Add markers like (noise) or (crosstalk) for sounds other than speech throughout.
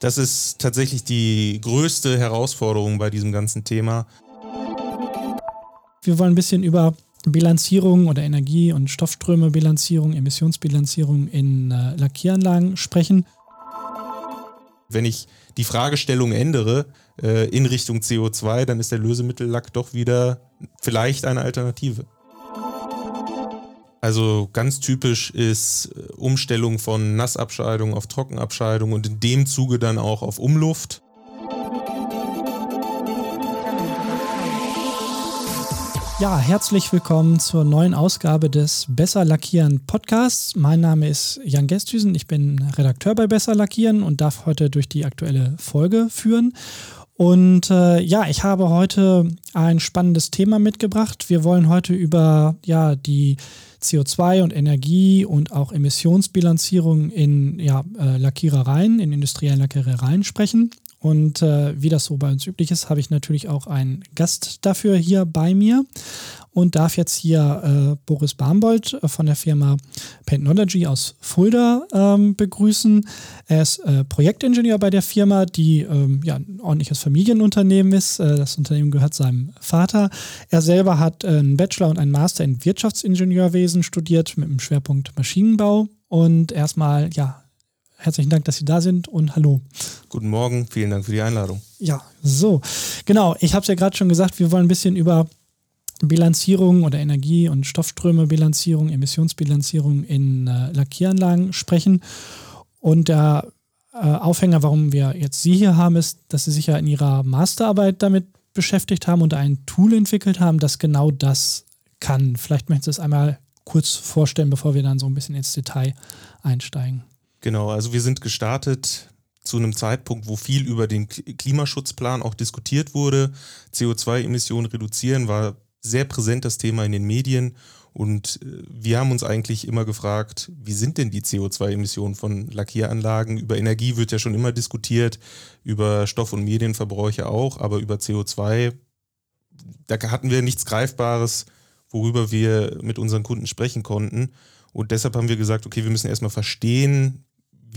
Das ist tatsächlich die größte Herausforderung bei diesem ganzen Thema. Wir wollen ein bisschen über Bilanzierung oder Energie- und Stoffströme-Bilanzierung, Emissionsbilanzierung in äh, Lackieranlagen sprechen. Wenn ich die Fragestellung ändere äh, in Richtung CO2, dann ist der Lösemittellack doch wieder vielleicht eine Alternative. Also ganz typisch ist äh, Umstellung von Nassabscheidung auf Trockenabscheidung und in dem Zuge dann auch auf Umluft. Ja, herzlich willkommen zur neuen Ausgabe des Besser Lackieren Podcasts. Mein Name ist Jan Gesthüsen, ich bin Redakteur bei Besser Lackieren und darf heute durch die aktuelle Folge führen. Und äh, ja, ich habe heute ein spannendes Thema mitgebracht. Wir wollen heute über ja, die CO2 und Energie und auch Emissionsbilanzierung in ja, äh, Lackierereien, in industriellen Lackierereien sprechen. Und äh, wie das so bei uns üblich ist, habe ich natürlich auch einen Gast dafür hier bei mir und darf jetzt hier äh, Boris Barmbold äh, von der Firma Paintnology aus Fulda ähm, begrüßen. Er ist äh, Projektingenieur bei der Firma, die ähm, ja, ein ordentliches Familienunternehmen ist. Äh, das Unternehmen gehört seinem Vater. Er selber hat äh, einen Bachelor und einen Master in Wirtschaftsingenieurwesen studiert mit dem Schwerpunkt Maschinenbau. Und erstmal, ja, herzlichen Dank, dass Sie da sind und hallo. Guten Morgen, vielen Dank für die Einladung. Ja, so, genau. Ich habe es ja gerade schon gesagt, wir wollen ein bisschen über Bilanzierung oder Energie- und Stoffströme-Bilanzierung, Emissionsbilanzierung in äh, Lackieranlagen sprechen. Und der äh, Aufhänger, warum wir jetzt Sie hier haben, ist, dass Sie sich ja in Ihrer Masterarbeit damit beschäftigt haben und ein Tool entwickelt haben, das genau das kann. Vielleicht möchten Sie es einmal kurz vorstellen, bevor wir dann so ein bisschen ins Detail einsteigen. Genau, also wir sind gestartet zu einem Zeitpunkt, wo viel über den Klimaschutzplan auch diskutiert wurde. CO2-Emissionen reduzieren war sehr präsent das Thema in den Medien. Und äh, wir haben uns eigentlich immer gefragt, wie sind denn die CO2-Emissionen von Lackieranlagen? Über Energie wird ja schon immer diskutiert, über Stoff- und Medienverbräuche auch, aber über CO2, da hatten wir nichts Greifbares, worüber wir mit unseren Kunden sprechen konnten. Und deshalb haben wir gesagt, okay, wir müssen erstmal verstehen,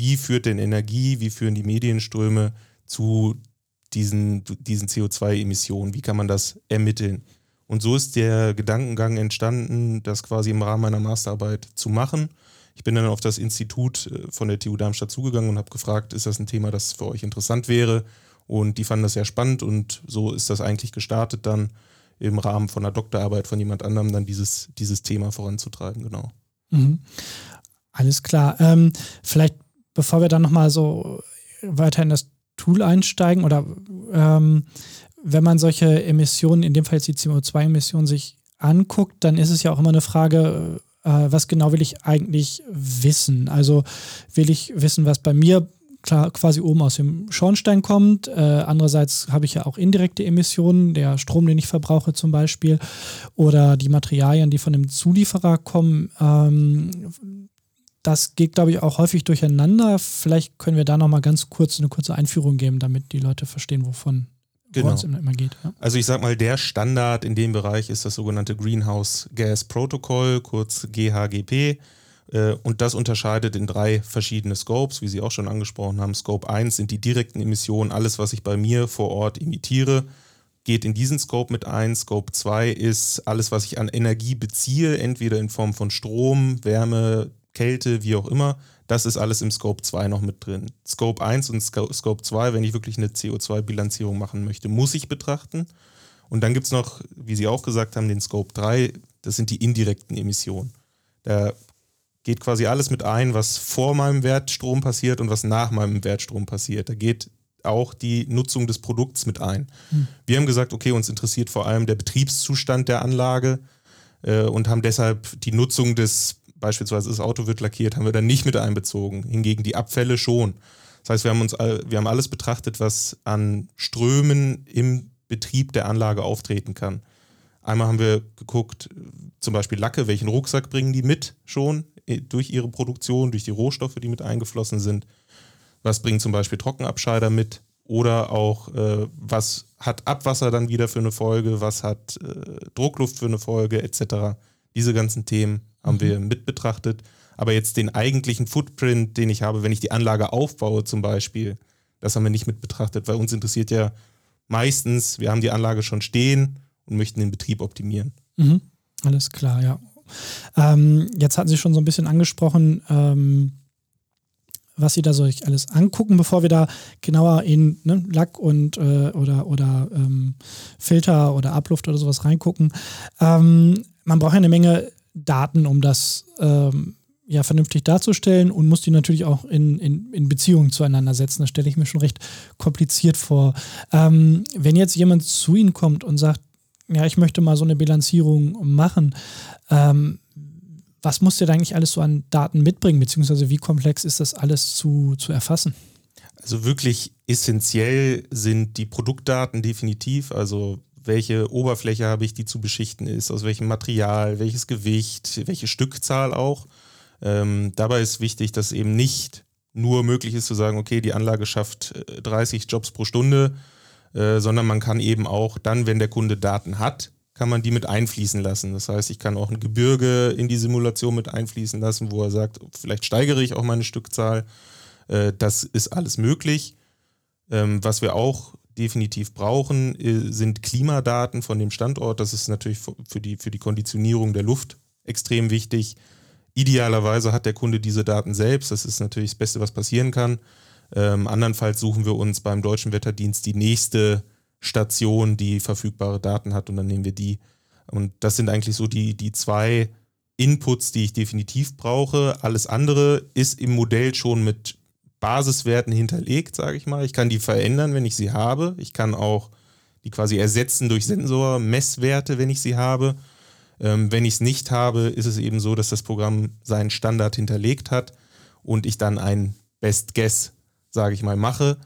wie führt denn Energie, wie führen die Medienströme zu diesen, diesen CO2-Emissionen, wie kann man das ermitteln? Und so ist der Gedankengang entstanden, das quasi im Rahmen meiner Masterarbeit zu machen. Ich bin dann auf das Institut äh, von der TU Darmstadt zugegangen und habe gefragt, ist das ein Thema, das für euch interessant wäre? Und die fanden das sehr spannend und so ist das eigentlich gestartet, dann im Rahmen von einer Doktorarbeit von jemand anderem dann dieses, dieses Thema voranzutreiben, genau. Mhm. Alles klar. Ähm, vielleicht, bevor wir dann nochmal so weiter in das Tool einsteigen oder ähm, wenn man solche Emissionen, in dem Fall jetzt die CO2-Emissionen, sich anguckt, dann ist es ja auch immer eine Frage, äh, was genau will ich eigentlich wissen? Also will ich wissen, was bei mir klar quasi oben aus dem Schornstein kommt. Äh, andererseits habe ich ja auch indirekte Emissionen, der Strom, den ich verbrauche zum Beispiel, oder die Materialien, die von dem Zulieferer kommen. Ähm, das geht, glaube ich, auch häufig durcheinander. Vielleicht können wir da nochmal ganz kurz eine kurze Einführung geben, damit die Leute verstehen, wovon genau. es immer geht. Ja. Also ich sag mal, der Standard in dem Bereich ist das sogenannte Greenhouse Gas Protocol, kurz GHGP. Äh, und das unterscheidet in drei verschiedene Scopes, wie Sie auch schon angesprochen haben. Scope 1 sind die direkten Emissionen, alles, was ich bei mir vor Ort emitiere, geht in diesen Scope mit ein. Scope 2 ist alles, was ich an Energie beziehe, entweder in Form von Strom, Wärme, Kälte, wie auch immer. Das ist alles im Scope 2 noch mit drin. Scope 1 und Scope 2, wenn ich wirklich eine CO2-Bilanzierung machen möchte, muss ich betrachten. Und dann gibt es noch, wie Sie auch gesagt haben, den Scope 3, das sind die indirekten Emissionen. Da geht quasi alles mit ein, was vor meinem Wertstrom passiert und was nach meinem Wertstrom passiert. Da geht auch die Nutzung des Produkts mit ein. Hm. Wir haben gesagt, okay, uns interessiert vor allem der Betriebszustand der Anlage äh, und haben deshalb die Nutzung des beispielsweise das Auto wird lackiert, haben wir dann nicht mit einbezogen. Hingegen die Abfälle schon. Das heißt, wir haben uns wir haben alles betrachtet, was an Strömen im Betrieb der Anlage auftreten kann. Einmal haben wir geguckt, zum Beispiel Lacke, welchen Rucksack bringen die mit schon äh, durch ihre Produktion, durch die Rohstoffe, die mit eingeflossen sind. Was bringen zum Beispiel Trockenabscheider mit? Oder auch, äh, was hat Abwasser dann wieder für eine Folge? Was hat äh, Druckluft für eine Folge, etc. Diese ganzen Themen haben mhm. wir mit betrachtet. Aber jetzt den eigentlichen Footprint, den ich habe, wenn ich die Anlage aufbaue zum Beispiel, Das haben wir nicht mit betrachtet, weil uns interessiert ja meistens, wir haben die Anlage schon stehen und möchten den Betrieb optimieren. Mhm. Alles klar, ja. Ähm, jetzt hatten Sie schon so ein bisschen angesprochen, ähm, was Sie da so alles angucken, bevor wir da genauer in ne, Lack und äh, oder, oder ähm, Filter oder Abluft oder sowas reingucken. Ähm, man braucht ja eine Menge Daten, um das ähm, ja vernünftig darzustellen und muss die natürlich auch in, in, in Beziehungen zueinander setzen. Das stelle ich mir schon recht kompliziert vor. Ähm, wenn jetzt jemand zu Ihnen kommt und sagt, ja, ich möchte mal so eine Bilanzierung machen, ähm, was muss der da eigentlich alles so an Daten mitbringen, beziehungsweise wie komplex ist das alles zu, zu erfassen? Also wirklich essentiell sind die Produktdaten definitiv, also welche Oberfläche habe ich, die zu beschichten ist, aus welchem Material, welches Gewicht, welche Stückzahl auch. Ähm, dabei ist wichtig, dass eben nicht nur möglich ist zu sagen, okay, die Anlage schafft 30 äh, Jobs pro Stunde, äh, sondern man kann eben auch dann, wenn der Kunde Daten hat, kann man die mit einfließen lassen. Das heißt, ich kann auch ein Gebirge in die Simulation mit einfließen lassen, wo er sagt, vielleicht steigere ich auch meine Stückzahl. Äh, das ist alles möglich. Ähm, was wir auch definitiv brauchen, äh, sind Klimadaten von dem Standort. Das ist natürlich für die, für die Konditionierung der Luft extrem wichtig. Idealerweise hat der Kunde diese Daten selbst. Das ist natürlich das Beste, was passieren kann. Ähm, andernfalls suchen wir uns beim Deutschen Wetterdienst die nächste Station, die verfügbare Daten hat und dann nehmen wir die. Und das sind eigentlich so die, die zwei Inputs, die ich definitiv brauche. Alles andere ist im Modell schon mit Basiswerten hinterlegt, sage ich mal. Ich kann die verändern, wenn ich sie habe. Ich kann auch die quasi ersetzen durch Sensor-Messwerte, wenn ich sie habe. Ähm, wenn ich es nicht habe, ist es eben so, dass das Programm seinen Standard hinterlegt hat und ich dann ein Best Guess, sage ich mal, mache.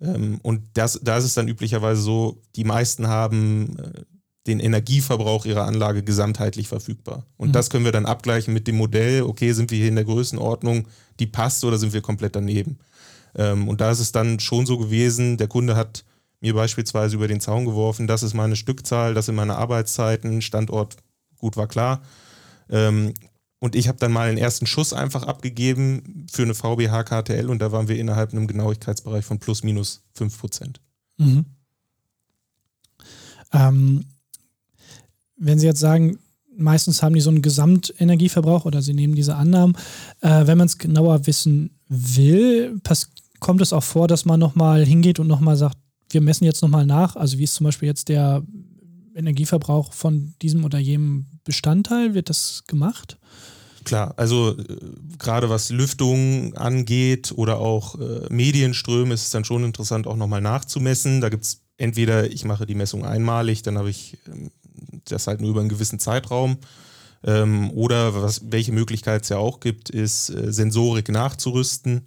Ähm, und das, da ist es dann üblicherweise so, die meisten haben äh, den Energieverbrauch ihrer Anlage gesamtheitlich verfügbar. Und mhm. das können wir dann abgleichen mit dem Modell, okay, sind wir hier in der Größenordnung, die passt oder sind wir komplett daneben. Ähm, und da ist es dann schon so gewesen, der Kunde hat mir beispielsweise über den Zaun geworfen, das ist meine Stückzahl, das sind meine Arbeitszeiten, Standort, gut war klar. Ähm, und ich habe dann mal einen ersten Schuss einfach abgegeben für eine VBH KTL und da waren wir innerhalb einem Genauigkeitsbereich von plus minus 5 Prozent. Mhm. Ähm, wenn Sie jetzt sagen, meistens haben die so einen Gesamtenergieverbrauch oder Sie nehmen diese Annahmen, äh, wenn man es genauer wissen will, kommt es auch vor, dass man nochmal hingeht und nochmal sagt, wir messen jetzt nochmal nach, also wie ist zum Beispiel jetzt der Energieverbrauch von diesem oder jenem Bestandteil, wird das gemacht? Klar, also äh, gerade was Lüftung angeht oder auch äh, Medienströme ist es dann schon interessant, auch nochmal nachzumessen. Da gibt es entweder, ich mache die Messung einmalig, dann habe ich ähm, das halt nur über einen gewissen Zeitraum. Ähm, oder was, welche Möglichkeit es ja auch gibt, ist äh, Sensorik nachzurüsten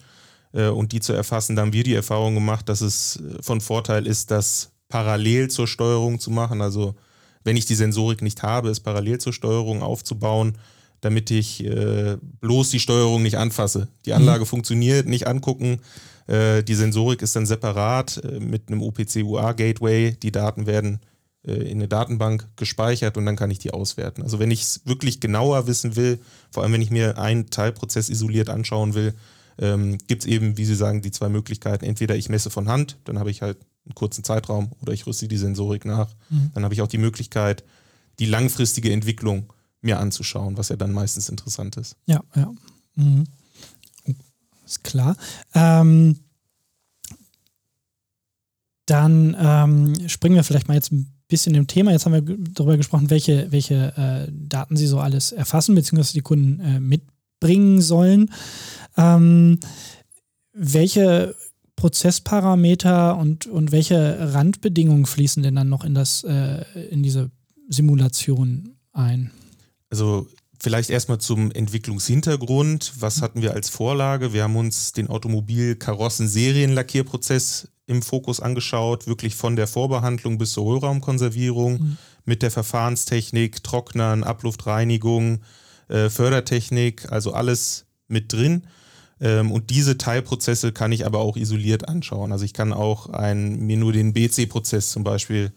äh, und die zu erfassen. Da haben wir die Erfahrung gemacht, dass es äh, von Vorteil ist, das parallel zur Steuerung zu machen. Also wenn ich die Sensorik nicht habe, es parallel zur Steuerung aufzubauen, damit ich äh, bloß die Steuerung nicht anfasse. Die Anlage mhm. funktioniert, nicht angucken. Äh, die Sensorik ist dann separat äh, mit einem OPC-UA-Gateway. Die Daten werden in eine Datenbank gespeichert und dann kann ich die auswerten. Also wenn ich es wirklich genauer wissen will, vor allem wenn ich mir einen Teilprozess isoliert anschauen will, ähm, gibt es eben, wie Sie sagen, die zwei Möglichkeiten. Entweder ich messe von Hand, dann habe ich halt einen kurzen Zeitraum, oder ich rüste die Sensorik nach. Mhm. Dann habe ich auch die Möglichkeit, die langfristige Entwicklung mir anzuschauen, was ja dann meistens interessant ist. Ja, ja. Mhm. Ist klar. Ähm, dann ähm, springen wir vielleicht mal jetzt ein bisschen im Thema. Jetzt haben wir darüber gesprochen, welche, welche äh, Daten Sie so alles erfassen, beziehungsweise die Kunden äh, mitbringen sollen. Ähm, welche Prozessparameter und, und welche Randbedingungen fließen denn dann noch in, das, äh, in diese Simulation ein? Also vielleicht erstmal zum Entwicklungshintergrund. Was hatten wir als Vorlage? Wir haben uns den Automobil-Karossen-Serienlackierprozess im Fokus angeschaut, wirklich von der Vorbehandlung bis zur Hohlraumkonservierung mhm. mit der Verfahrenstechnik, Trocknern, Abluftreinigung, äh, Fördertechnik, also alles mit drin. Ähm, und diese Teilprozesse kann ich aber auch isoliert anschauen. Also ich kann auch ein, mir nur den BC-Prozess zum Beispiel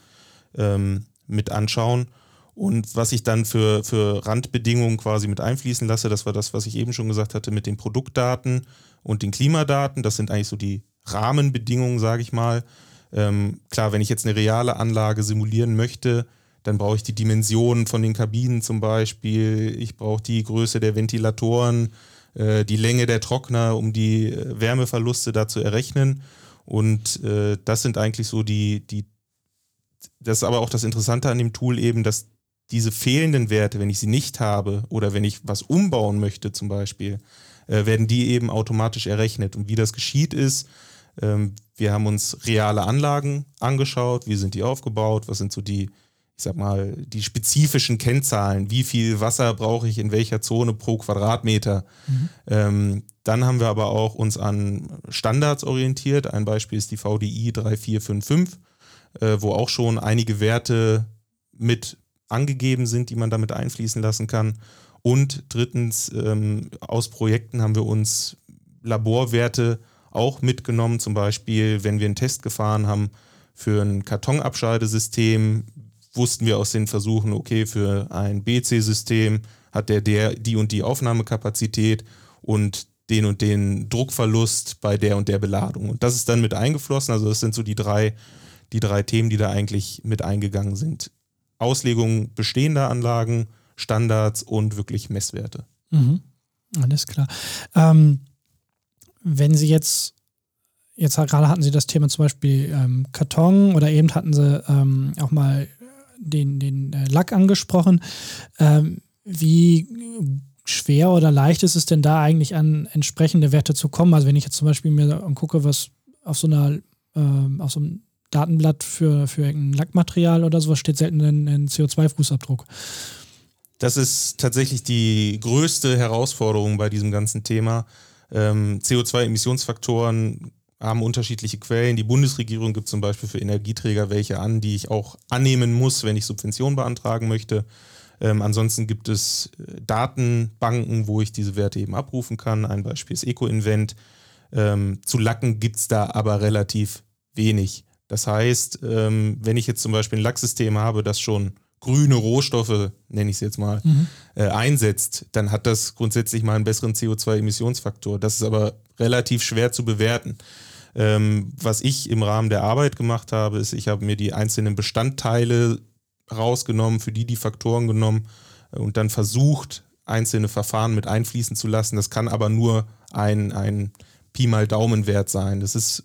ähm, mit anschauen. Und was ich dann für, für Randbedingungen quasi mit einfließen lasse, das war das, was ich eben schon gesagt hatte mit den Produktdaten und den Klimadaten. Das sind eigentlich so die Rahmenbedingungen, sage ich mal. Ähm, klar, wenn ich jetzt eine reale Anlage simulieren möchte, dann brauche ich die Dimensionen von den Kabinen zum Beispiel. Ich brauche die Größe der Ventilatoren, äh, die Länge der Trockner, um die äh, Wärmeverluste da zu errechnen. Und äh, das sind eigentlich so die, die, das ist aber auch das Interessante an dem Tool eben, dass diese fehlenden Werte, wenn ich sie nicht habe oder wenn ich was umbauen möchte zum Beispiel, äh, werden die eben automatisch errechnet. Und wie das geschieht ist, wir haben uns reale Anlagen angeschaut, wie sind die aufgebaut, was sind so die, ich sag mal, die spezifischen Kennzahlen, wie viel Wasser brauche ich in welcher Zone pro Quadratmeter. Mhm. Ähm, dann haben wir aber auch uns an Standards orientiert. Ein Beispiel ist die VDI 3455, äh, wo auch schon einige Werte mit angegeben sind, die man damit einfließen lassen kann. Und drittens, ähm, aus Projekten haben wir uns Laborwerte auch mitgenommen. Zum Beispiel, wenn wir einen Test gefahren haben für ein Kartonabscheidesystem, wussten wir aus den Versuchen, okay, für ein BC-System hat der, der die und die Aufnahmekapazität und den und den Druckverlust bei der und der Beladung. Und das ist dann mit eingeflossen. Also das sind so die drei, die drei Themen, die da eigentlich mit eingegangen sind. Auslegung bestehender Anlagen, Standards und wirklich Messwerte. Mhm. Alles klar. Ähm, wenn Sie jetzt, jetzt gerade hatten Sie das Thema zum Beispiel ähm, Karton oder eben hatten Sie ähm, auch mal den, den äh, Lack angesprochen. Ähm, wie schwer oder leicht ist es denn da eigentlich an entsprechende Werte zu kommen? Also wenn ich jetzt zum Beispiel mir angucke, was auf so einer, äh, auf so einem Datenblatt für, für ein Lackmaterial oder sowas steht selten ein, ein CO2-Fußabdruck. Das ist tatsächlich die größte Herausforderung bei diesem ganzen Thema. Ähm, CO2-Emissionsfaktoren haben unterschiedliche Quellen. Die Bundesregierung gibt zum Beispiel für Energieträger welche an, die ich auch annehmen muss, wenn ich Subventionen beantragen möchte. Ähm, ansonsten gibt es äh, Datenbanken, wo ich diese Werte eben abrufen kann. Ein Beispiel ist EcoInvent. Ähm, zu Lacken gibt es da aber relativ wenig. Das heißt, ähm, wenn ich jetzt zum Beispiel ein Lacksystem habe, das schon grüne Rohstoffe, nenne ich es jetzt mal, mhm. äh, einsetzt, dann hat das grundsätzlich mal einen besseren CO2-Emissionsfaktor. Das ist aber relativ schwer zu bewerten. Ähm, was ich im Rahmen der Arbeit gemacht habe, ist, ich habe mir die einzelnen Bestandteile rausgenommen, für die die Faktoren genommen äh, und dann versucht, einzelne Verfahren mit einfließen zu lassen. Das kann aber nur ein, ein Pi mal Daumenwert sein. Das ist,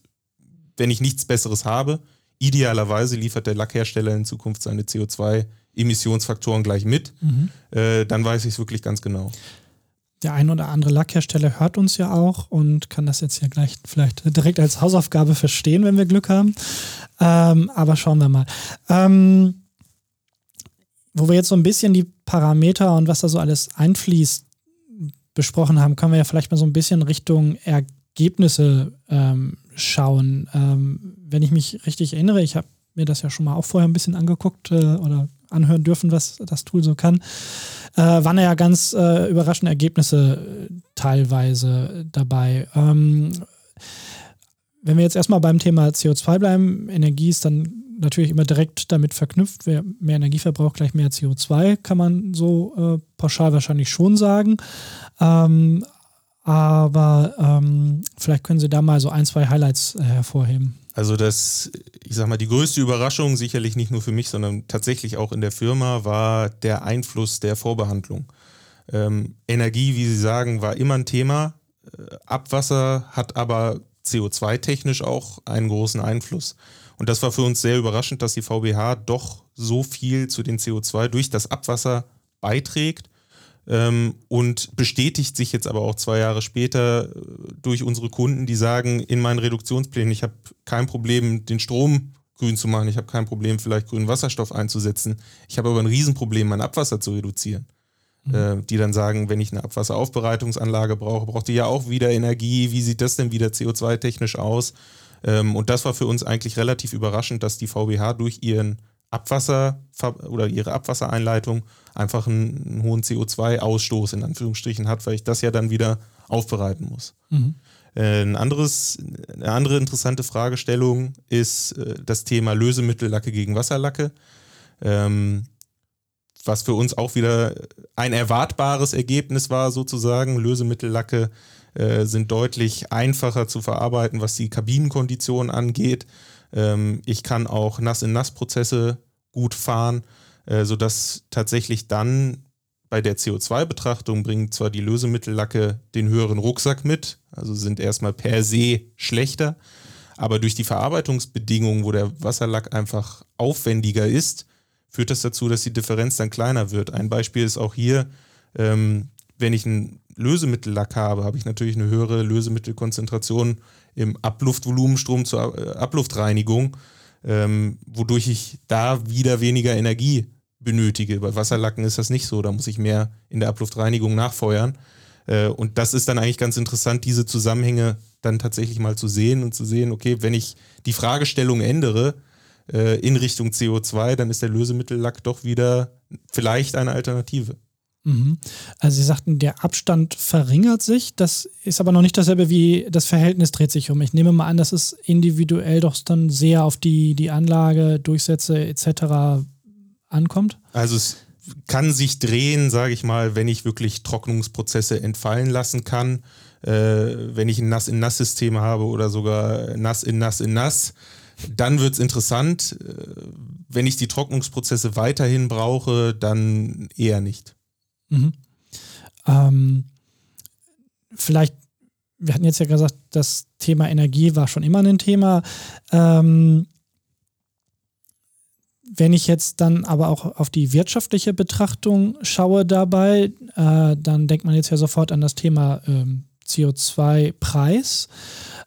wenn ich nichts Besseres habe, idealerweise liefert der Lackhersteller in Zukunft seine CO2 Emissionsfaktoren gleich mit, mhm. äh, dann weiß ich es wirklich ganz genau. Der ein oder andere Lackhersteller hört uns ja auch und kann das jetzt ja gleich vielleicht direkt als Hausaufgabe verstehen, wenn wir Glück haben. Ähm, aber schauen wir mal. Ähm, wo wir jetzt so ein bisschen die Parameter und was da so alles einfließt besprochen haben, können wir ja vielleicht mal so ein bisschen Richtung Ergebnisse ähm, schauen. Ähm, wenn ich mich richtig erinnere, ich habe mir das ja schon mal auch vorher ein bisschen angeguckt äh, oder anhören dürfen, was das Tool so kann, äh, waren ja ganz äh, überraschende Ergebnisse äh, teilweise dabei. Ähm, wenn wir jetzt erstmal beim Thema CO2 bleiben, Energie ist dann natürlich immer direkt damit verknüpft. Wer mehr Energie verbraucht, gleich mehr CO2, kann man so äh, pauschal wahrscheinlich schon sagen. Ähm, aber ähm, vielleicht können Sie da mal so ein, zwei Highlights äh, hervorheben. Also das, ich sag mal, die größte Überraschung, sicherlich nicht nur für mich, sondern tatsächlich auch in der Firma, war der Einfluss der Vorbehandlung. Ähm, Energie, wie Sie sagen, war immer ein Thema. Äh, Abwasser hat aber CO2-technisch auch einen großen Einfluss. Und das war für uns sehr überraschend, dass die VBH doch so viel zu den CO2 durch das Abwasser beiträgt ähm, und bestätigt sich jetzt aber auch zwei Jahre später äh, durch unsere Kunden, die sagen, in meinen Reduktionsplänen, ich habe kein Problem, den Strom grün zu machen, ich habe kein Problem, vielleicht grünen Wasserstoff einzusetzen. Ich habe aber ein Riesenproblem, mein Abwasser zu reduzieren. Mhm. Äh, die dann sagen, wenn ich eine Abwasseraufbereitungsanlage brauche, braucht die ja auch wieder Energie. Wie sieht das denn wieder CO2-technisch aus? Ähm, und das war für uns eigentlich relativ überraschend, dass die VBH durch ihren Abwasser oder ihre Abwassereinleitung einfach einen, einen hohen CO2-Ausstoß in Anführungsstrichen hat, weil ich das ja dann wieder aufbereiten muss. Mhm. Äh, ein anderes, eine andere interessante Fragestellung ist äh, das Thema Lösemittellacke gegen Wasserlacke. Ähm, was für uns auch wieder ein erwartbares Ergebnis war, sozusagen. Lösemittellacke äh, sind deutlich einfacher zu verarbeiten, was die Kabinenkonditionen angeht. Ähm, ich kann auch Nass-in-Nass-Prozesse gut fahren, äh, sodass tatsächlich dann bei der CO2-Betrachtung bringt zwar die Lösemittellacke den höheren Rucksack mit, also sind erstmal per se schlechter, aber durch die Verarbeitungsbedingungen, wo der Wasserlack einfach aufwendiger ist, führt das dazu, dass die Differenz dann kleiner wird. Ein Beispiel ist auch hier, ähm, wenn ich einen Lösemittellack habe, habe ich natürlich eine höhere Lösemittelkonzentration im Abluftvolumenstrom zur äh, Abluftreinigung, ähm, wodurch ich da wieder weniger Energie benötige. Bei Wasserlacken ist das nicht so, da muss ich mehr in der Abluftreinigung nachfeuern. Äh, und das ist dann eigentlich ganz interessant, diese Zusammenhänge dann tatsächlich mal zu sehen und zu sehen, okay, wenn ich die Fragestellung ändere äh, in Richtung CO2, dann ist der Lösemittellack doch wieder vielleicht eine Alternative. Mhm. Also Sie sagten, der Abstand verringert sich. Das ist aber noch nicht dasselbe wie das Verhältnis dreht sich um. Ich nehme mal an, dass es individuell doch dann sehr auf die, die Anlage, Durchsätze etc. ankommt. Also es kann sich drehen, sage ich mal, wenn ich wirklich Trocknungsprozesse entfallen lassen kann. Äh, wenn ich ein Nass-in-Nass-System habe oder sogar Nass in Nass in Nass, dann wird es interessant. Äh, wenn ich die Trocknungsprozesse weiterhin brauche, dann eher nicht. Mhm. Ähm, vielleicht, wir hatten jetzt ja gesagt, das Thema Energie war schon immer ein Thema. Ähm, wenn ich jetzt dann aber auch auf die wirtschaftliche Betrachtung schaue dabei, äh, dann denkt man jetzt ja sofort an das Thema ähm, CO2-Preis.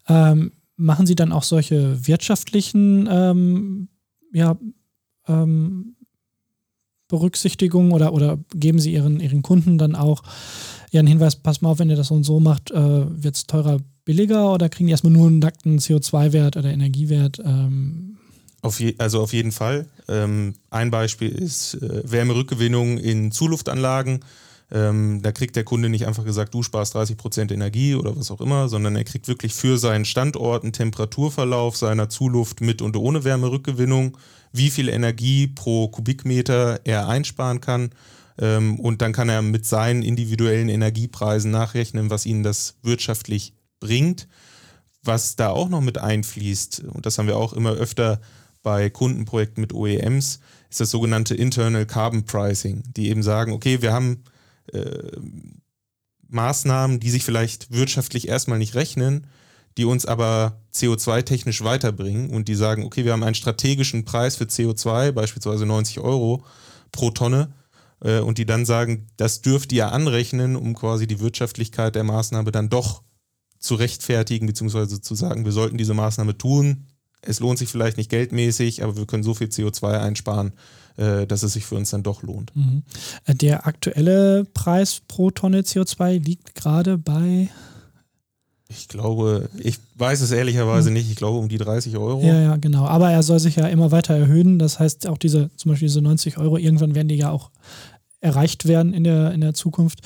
Ähm, machen Sie dann auch solche wirtschaftlichen ähm, ja, ähm, Berücksichtigung oder, oder geben Sie Ihren, Ihren Kunden dann auch ihren Hinweis, pass mal auf, wenn ihr das so und so macht, äh, wird es teurer, billiger oder kriegen die erstmal nur einen nackten CO2-Wert oder Energiewert? Ähm? Auf je, also auf jeden Fall. Ähm, ein Beispiel ist äh, Wärmerückgewinnung in Zuluftanlagen. Ähm, da kriegt der Kunde nicht einfach gesagt, du sparst 30 Prozent Energie oder was auch immer, sondern er kriegt wirklich für seinen Standort einen Temperaturverlauf seiner Zuluft mit und ohne Wärmerückgewinnung wie viel Energie pro Kubikmeter er einsparen kann. Ähm, und dann kann er mit seinen individuellen Energiepreisen nachrechnen, was ihnen das wirtschaftlich bringt. Was da auch noch mit einfließt, und das haben wir auch immer öfter bei Kundenprojekten mit OEMs, ist das sogenannte Internal Carbon Pricing, die eben sagen, okay, wir haben äh, Maßnahmen, die sich vielleicht wirtschaftlich erstmal nicht rechnen, die uns aber CO2-technisch weiterbringen und die sagen, okay, wir haben einen strategischen Preis für CO2, beispielsweise 90 Euro pro Tonne, äh, und die dann sagen, das dürft ihr anrechnen, um quasi die Wirtschaftlichkeit der Maßnahme dann doch zu rechtfertigen, beziehungsweise zu sagen, wir sollten diese Maßnahme tun. Es lohnt sich vielleicht nicht geldmäßig, aber wir können so viel CO2 einsparen, äh, dass es sich für uns dann doch lohnt. Mhm. Der aktuelle Preis pro Tonne CO2 liegt gerade bei ich glaube, ich weiß es ehrlicherweise hm. nicht. Ich glaube um die 30 Euro. Ja, ja, genau. Aber er soll sich ja immer weiter erhöhen. Das heißt, auch diese, zum Beispiel diese 90 Euro, irgendwann werden die ja auch erreicht werden in der, in der Zukunft.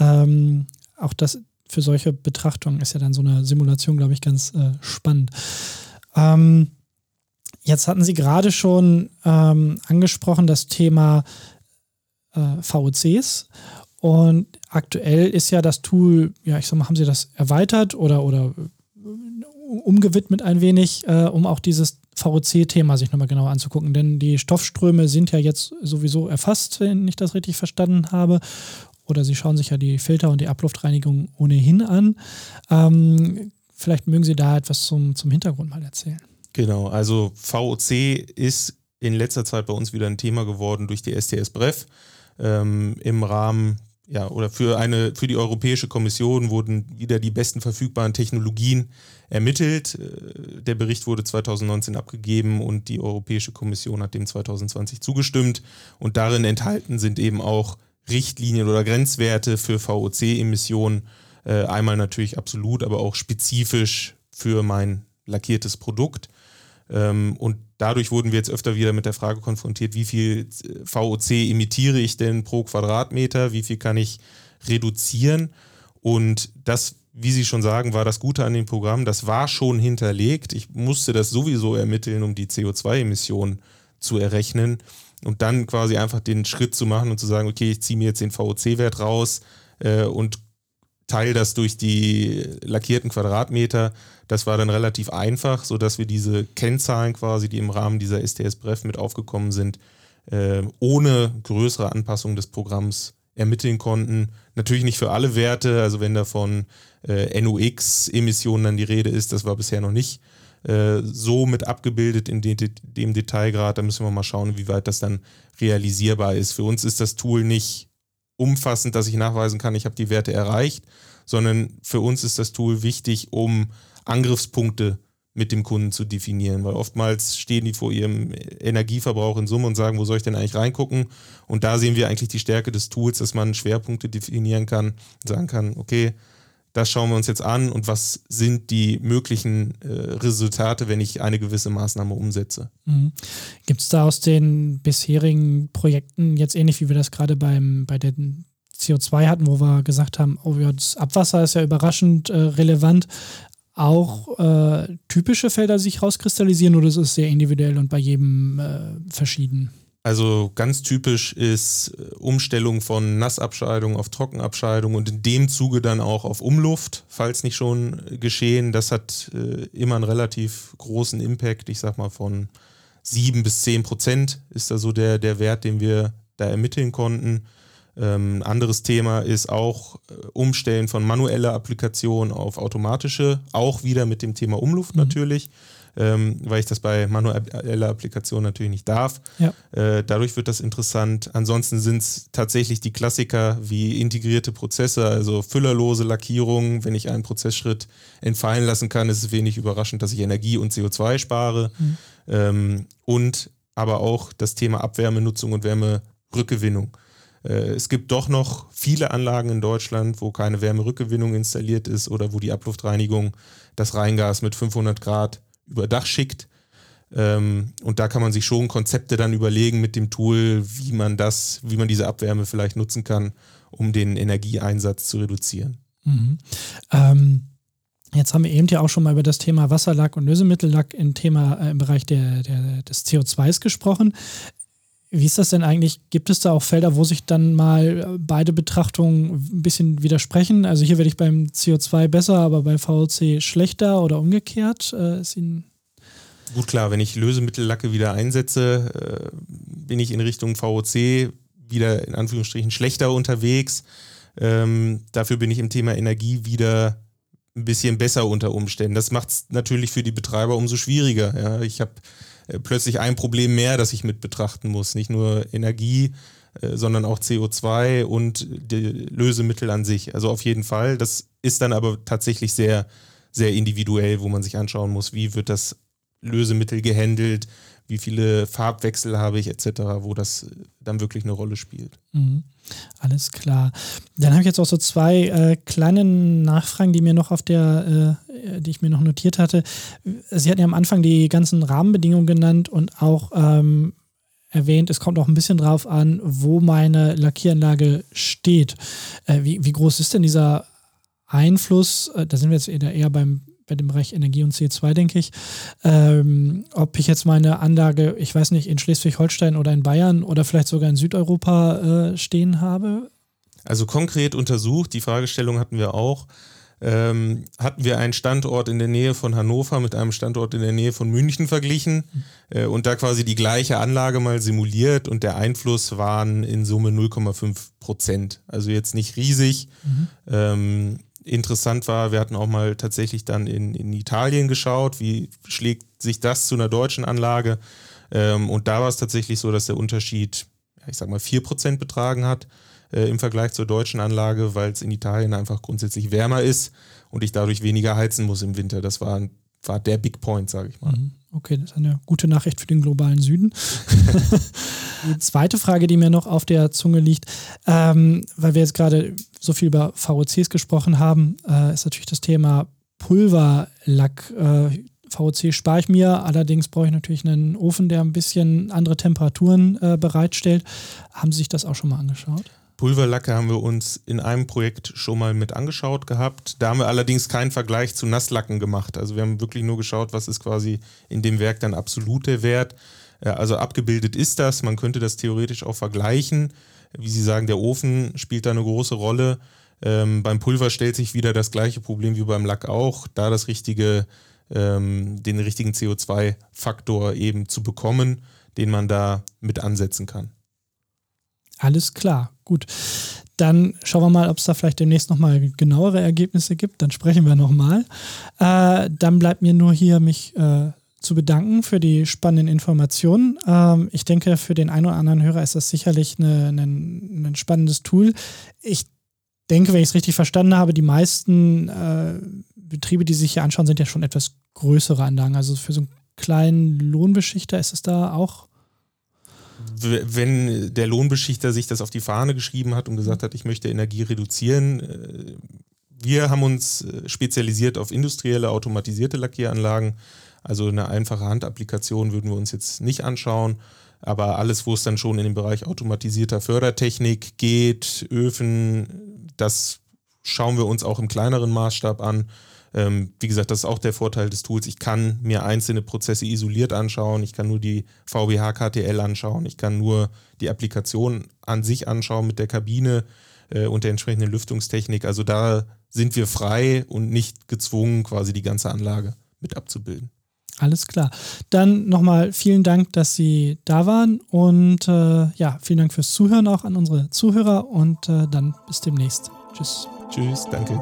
Ähm, auch das für solche Betrachtungen ist ja dann so eine Simulation, glaube ich, ganz äh, spannend. Ähm, jetzt hatten Sie gerade schon ähm, angesprochen das Thema äh, VOCs. Und aktuell ist ja das Tool, ja, ich sag mal, haben Sie das erweitert oder, oder äh, umgewidmet ein wenig, äh, um auch dieses VOC-Thema sich nochmal genauer anzugucken. Denn die Stoffströme sind ja jetzt sowieso erfasst, wenn ich das richtig verstanden habe. Oder Sie schauen sich ja die Filter und die Abluftreinigung ohnehin an. Ähm, vielleicht mögen Sie da etwas zum, zum Hintergrund mal erzählen. Genau, also VOC ist in letzter Zeit bei uns wieder ein Thema geworden durch die STS Bref. Ähm, Im Rahmen ja, oder für eine, für die Europäische Kommission wurden wieder die besten verfügbaren Technologien ermittelt. Äh, der Bericht wurde 2019 abgegeben und die Europäische Kommission hat dem 2020 zugestimmt. Und darin enthalten sind eben auch Richtlinien oder Grenzwerte für VOC-Emissionen. Äh, einmal natürlich absolut, aber auch spezifisch für mein lackiertes Produkt. Ähm, und dadurch wurden wir jetzt öfter wieder mit der Frage konfrontiert, wie viel äh, VOC emitiere ich denn pro Quadratmeter, wie viel kann ich reduzieren. Und das, wie Sie schon sagen, war das Gute an dem Programm, das war schon hinterlegt. Ich musste das sowieso ermitteln, um die CO2-Emissionen zu errechnen und dann quasi einfach den Schritt zu machen und zu sagen, okay, ich ziehe mir jetzt den VOC-Wert raus äh, und teile das durch die lackierten Quadratmeter. Das war dann relativ einfach, sodass wir diese Kennzahlen quasi, die im Rahmen dieser STS-Bref mit aufgekommen sind, äh, ohne größere Anpassung des Programms ermitteln konnten. Natürlich nicht für alle Werte, also wenn da von äh, NOx-Emissionen dann die Rede ist, das war bisher noch nicht äh, so mit abgebildet in de dem Detailgrad. Da müssen wir mal schauen, wie weit das dann realisierbar ist. Für uns ist das Tool nicht umfassend, dass ich nachweisen kann, ich habe die Werte erreicht, sondern für uns ist das Tool wichtig, um Angriffspunkte mit dem Kunden zu definieren, weil oftmals stehen die vor ihrem Energieverbrauch in Summe und sagen, wo soll ich denn eigentlich reingucken? Und da sehen wir eigentlich die Stärke des Tools, dass man Schwerpunkte definieren kann und sagen kann, okay, das schauen wir uns jetzt an und was sind die möglichen äh, Resultate, wenn ich eine gewisse Maßnahme umsetze. Mhm. Gibt es da aus den bisherigen Projekten jetzt ähnlich wie wir das gerade beim bei den CO2 hatten, wo wir gesagt haben, oh ja, das Abwasser ist ja überraschend äh, relevant, auch äh, typische Felder sich rauskristallisieren oder ist es sehr individuell und bei jedem äh, verschieden? Also ganz typisch ist äh, Umstellung von Nassabscheidung auf Trockenabscheidung und in dem Zuge dann auch auf Umluft, falls nicht schon geschehen. Das hat äh, immer einen relativ großen Impact. Ich sag mal von 7 bis 10 Prozent ist da so der, der Wert, den wir da ermitteln konnten. Ähm, ein anderes Thema ist auch äh, Umstellen von manueller Applikation auf automatische, auch wieder mit dem Thema Umluft mhm. natürlich ähm, weil ich das bei manueller Applikation natürlich nicht darf. Ja. Äh, dadurch wird das interessant. Ansonsten sind es tatsächlich die Klassiker wie integrierte Prozesse, also füllerlose Lackierungen. Wenn ich einen Prozessschritt entfallen lassen kann, ist es wenig überraschend, dass ich Energie und CO2 spare. Mhm. Ähm, und aber auch das Thema Abwärmenutzung und Wärmerückgewinnung. Äh, es gibt doch noch viele Anlagen in Deutschland, wo keine Wärmerückgewinnung installiert ist oder wo die Abluftreinigung das Reingas mit 500 Grad über Dach schickt. Ähm, und da kann man sich schon Konzepte dann überlegen mit dem Tool, wie man das, wie man diese Abwärme vielleicht nutzen kann, um den Energieeinsatz zu reduzieren. Mhm. Ähm, jetzt haben wir eben ja auch schon mal über das Thema Wasserlack und Lösemittellack im Thema äh, im Bereich der, der, des CO2s gesprochen. Wie ist das denn eigentlich? Gibt es da auch Felder, wo sich dann mal äh, beide Betrachtungen ein bisschen widersprechen? Also hier werde ich beim CO2 besser, aber bei VOC schlechter oder umgekehrt? Äh, ist Ihnen Gut, klar, wenn ich Lösemittellacke wieder einsetze, äh, bin ich in Richtung VOC wieder in Anführungsstrichen schlechter unterwegs. Ähm, dafür bin ich im Thema Energie wieder ein bisschen besser unter Umständen. Das macht es natürlich für die Betreiber umso schwieriger. Ja. Ich habe plötzlich ein Problem mehr, das ich mit betrachten muss. Nicht nur Energie, äh, sondern auch CO2 und Lösemittel an sich. Also auf jeden Fall. Das ist dann aber tatsächlich sehr, sehr individuell, wo man sich anschauen muss, wie wird das Lösemittel gehandelt, wie viele Farbwechsel habe ich etc., wo das dann wirklich eine Rolle spielt. Mhm. Alles klar. Dann habe ich jetzt auch so zwei äh, kleine Nachfragen, die mir noch auf der, äh, die ich mir noch notiert hatte. Sie hatten ja am Anfang die ganzen Rahmenbedingungen genannt und auch ähm, erwähnt, es kommt auch ein bisschen drauf an, wo meine Lackieranlage steht. Äh, wie, wie groß ist denn dieser Einfluss? Äh, da sind wir jetzt eher beim bei dem Bereich Energie und CO2, denke ich. Ähm, ob ich jetzt meine Anlage, ich weiß nicht, in Schleswig-Holstein oder in Bayern oder vielleicht sogar in Südeuropa äh, stehen habe? Also konkret untersucht, die Fragestellung hatten wir auch. Ähm, hatten wir einen Standort in der Nähe von Hannover mit einem Standort in der Nähe von München verglichen äh, und da quasi die gleiche Anlage mal simuliert und der Einfluss waren in Summe 0,5 Prozent. Also jetzt nicht riesig. Mhm. Ähm, interessant war, wir hatten auch mal tatsächlich dann in, in Italien geschaut, wie schlägt sich das zu einer deutschen Anlage. Ähm, und da war es tatsächlich so, dass der Unterschied, ich sag mal, 4% betragen hat äh, im Vergleich zur deutschen Anlage, weil es in Italien einfach grundsätzlich wärmer ist und ich dadurch weniger heizen muss im Winter. Das war, war der Big Point, sage ich mal. Mhm. Okay, das ist eine gute Nachricht für den globalen Süden. die (laughs) zweite Frage, die mir noch auf der Zunge liegt, ähm, weil wir jetzt gerade so viel über VOCs gesprochen haben, äh, ist natürlich das Thema Pulverlack. Äh, VOC spare ich mir, allerdings brauche ich natürlich einen Ofen, der ein bisschen andere Temperaturen äh, bereitstellt. Haben Sie sich das auch schon mal angeschaut? Pulverlacke haben wir uns in einem Projekt schon mal mit angeschaut gehabt. Da haben wir allerdings keinen Vergleich zu Nasslacken gemacht. Also wir haben wirklich nur geschaut, was ist quasi in dem Werk dann absolut der Wert. Also abgebildet ist das. Man könnte das theoretisch auch vergleichen. Wie Sie sagen, der Ofen spielt da eine große Rolle. Ähm, beim Pulver stellt sich wieder das gleiche Problem wie beim Lack auch, da das richtige, ähm, den richtigen CO2-Faktor eben zu bekommen, den man da mit ansetzen kann. Alles klar, gut. Dann schauen wir mal, ob es da vielleicht demnächst nochmal genauere Ergebnisse gibt. Dann sprechen wir nochmal. Äh, dann bleibt mir nur hier mich äh, zu bedanken für die spannenden Informationen. Ähm, ich denke, für den einen oder anderen Hörer ist das sicherlich eine, eine, ein spannendes Tool. Ich denke, wenn ich es richtig verstanden habe, die meisten äh, Betriebe, die sich hier anschauen, sind ja schon etwas größere Anlagen. Also für so einen kleinen Lohnbeschichter ist es da auch. Wenn der Lohnbeschichter sich das auf die Fahne geschrieben hat und gesagt hat, ich möchte Energie reduzieren, äh, wir haben uns äh, spezialisiert auf industrielle automatisierte Lackieranlagen. Also eine einfache Handapplikation würden wir uns jetzt nicht anschauen. Aber alles, wo es dann schon in den Bereich automatisierter Fördertechnik geht, Öfen, das schauen wir uns auch im kleineren Maßstab an. Ähm, wie gesagt, das ist auch der Vorteil des Tools. Ich kann mir einzelne Prozesse isoliert anschauen. Ich kann nur die VBH KTL anschauen. Ich kann nur die Applikation an sich anschauen mit der Kabine äh, und der entsprechenden Lüftungstechnik. Also da sind wir frei und nicht gezwungen, quasi die ganze Anlage mit abzubilden. Alles klar. Dann nochmal vielen Dank, dass Sie da waren und äh, ja, vielen Dank fürs Zuhören auch an unsere Zuhörer und äh, dann bis demnächst. Tschüss. Tschüss, danke.